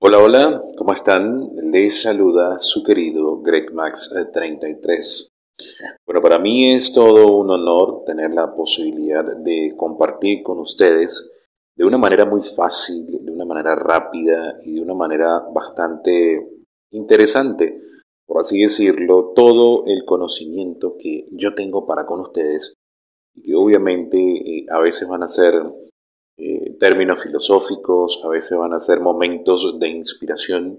Hola, hola, ¿cómo están? Les saluda su querido Greg Max 33. Bueno, para mí es todo un honor tener la posibilidad de compartir con ustedes de una manera muy fácil, de una manera rápida y de una manera bastante interesante, por así decirlo, todo el conocimiento que yo tengo para con ustedes y que obviamente eh, a veces van a ser eh, términos filosóficos, a veces van a ser momentos de inspiración,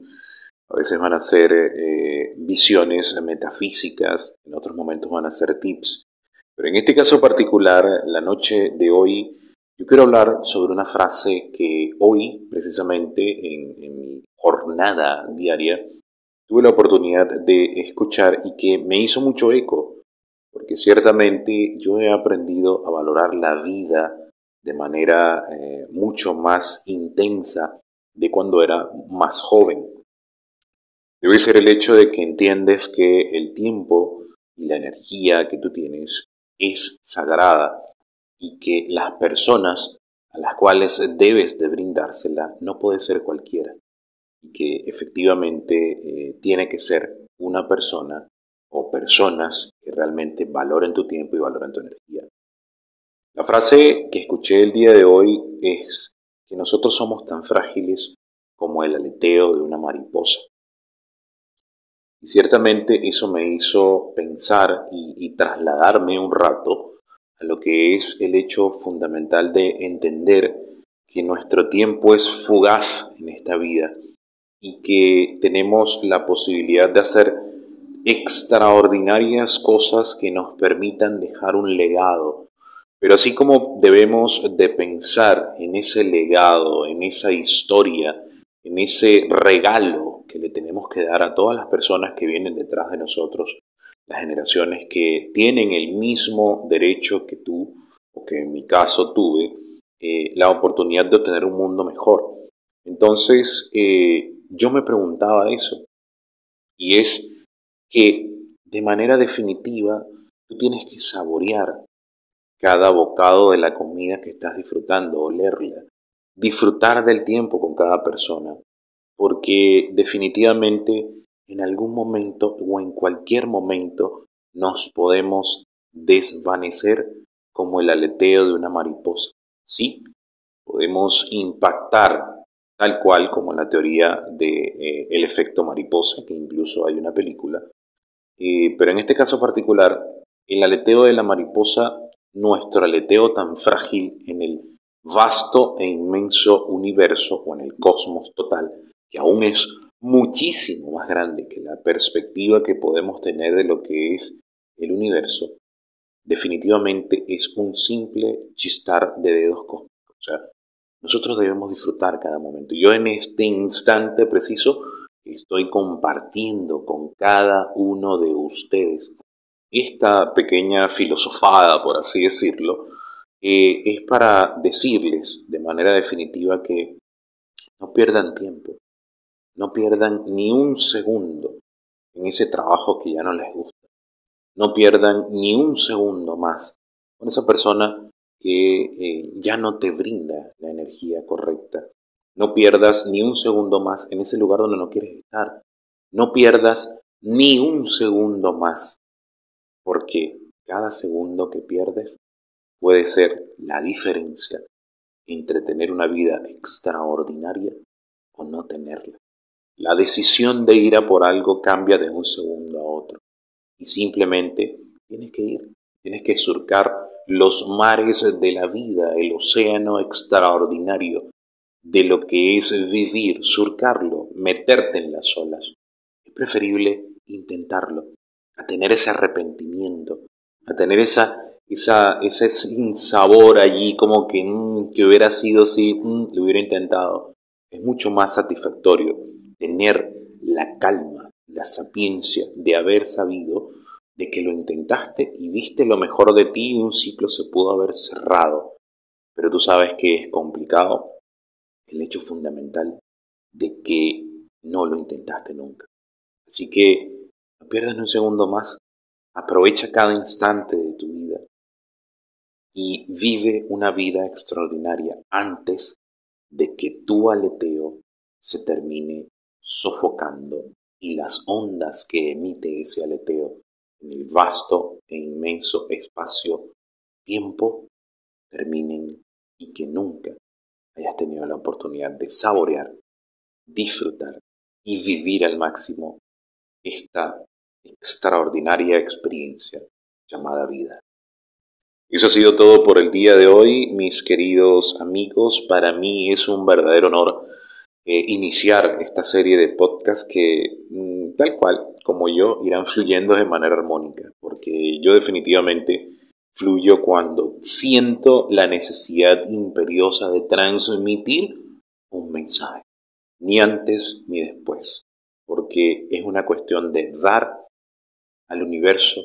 a veces van a ser eh, visiones metafísicas, en otros momentos van a ser tips. Pero en este caso particular, la noche de hoy, yo quiero hablar sobre una frase que hoy, precisamente en, en mi jornada diaria, tuve la oportunidad de escuchar y que me hizo mucho eco, porque ciertamente yo he aprendido a valorar la vida de manera eh, mucho más intensa de cuando era más joven. Debe ser el hecho de que entiendes que el tiempo y la energía que tú tienes es sagrada y que las personas a las cuales debes de brindársela no puede ser cualquiera y que efectivamente eh, tiene que ser una persona o personas que realmente valoren tu tiempo y valoren tu energía. La frase que escuché el día de hoy es que nosotros somos tan frágiles como el aleteo de una mariposa. Y ciertamente eso me hizo pensar y, trasladarme un rato a lo que es el hecho fundamental de entender que nuestro tiempo es fugaz en esta vida y que tenemos la posibilidad de hacer extraordinarias cosas que nos permitan dejar un legado pero así como debemos de pensar en ese legado, en esa historia, en ese regalo que le tenemos que dar a todas las personas que vienen detrás de nosotros, las generaciones que tienen el mismo derecho que tú, o que en mi caso tuve, eh, la oportunidad de obtener un mundo mejor. Entonces, eh, yo me preguntaba eso, y es que de manera definitiva tú tienes que saborear cada bocado de la comida que estás disfrutando, olerla, disfrutar del tiempo con cada persona, porque definitivamente en algún momento o en cualquier momento nos podemos desvanecer como el aleteo de una mariposa. Sí, podemos impactar tal cual como la teoría del de, eh, efecto mariposa, que incluso hay una película. Eh, pero en este caso particular, el aleteo de la mariposa nuestro aleteo tan frágil en el vasto e inmenso universo o en el cosmos total, que aún es muchísimo más grande que la perspectiva que podemos tener de lo que es el universo, definitivamente es un simple chistar de dedos cósmicos. O sea, nosotros debemos disfrutar cada momento. Yo en este instante preciso estoy compartiendo con cada uno de ustedes esta pequeña filosofada, por así decirlo, eh, es para decirles de manera definitiva que no pierdan tiempo, no pierdan ni un segundo en ese trabajo que ya no les gusta, no pierdan ni un segundo más con esa persona que eh, ya no te brinda la energía correcta. No pierdas ni un segundo más en ese lugar donde no quieres estar. No pierdas ni un segundo más porque cada segundo que pierdes puede ser la diferencia entre tener una vida extraordinaria o no tenerla. La decisión de ir a por algo cambia de un segundo a otro y simplemente tienes que ir, tienes que surcar los mares de la vida, el océano extraordinario de lo que es vivir, surcarlo, meterte en las olas. Es preferible intentarlo a tener ese arrepentimiento, a tener esa, esa, ese sabor allí como que, mm, que hubiera sido si mm, lo hubiera intentado. Es mucho más satisfactorio tener la calma, la sapiencia de haber sabido de que lo intentaste y diste lo mejor de ti y un ciclo se pudo haber cerrado. Pero tú sabes que es complicado el hecho fundamental de que no lo intentaste nunca. Así que no pierdas un segundo más. Aprovecha cada instante de tu vida y vive una vida extraordinaria antes de que tu aleteo se termine sofocando y las ondas que emite ese aleteo en el vasto e inmenso espacio-tiempo terminen y que nunca hayas tenido la oportunidad de saborear, disfrutar y vivir al máximo esta extraordinaria experiencia llamada vida. Eso ha sido todo por el día de hoy, mis queridos amigos. Para mí es un verdadero honor eh, iniciar esta serie de podcasts que, mm, tal cual como yo, irán fluyendo de manera armónica, porque yo definitivamente fluyo cuando siento la necesidad imperiosa de transmitir un mensaje, ni antes ni después, porque es una cuestión de dar al universo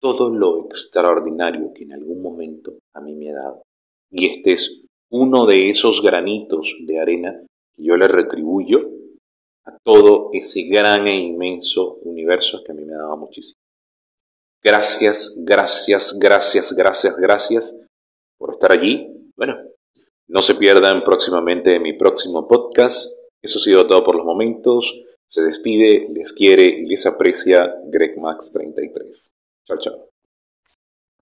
todo lo extraordinario que en algún momento a mí me ha dado. Y este es uno de esos granitos de arena que yo le retribuyo a todo ese gran e inmenso universo que a mí me ha dado muchísimo. Gracias, gracias, gracias, gracias, gracias por estar allí. Bueno, no se pierdan próximamente mi próximo podcast. Eso ha sido todo por los momentos. Se despide, les quiere y les aprecia Greg Max 33. Chao, chao.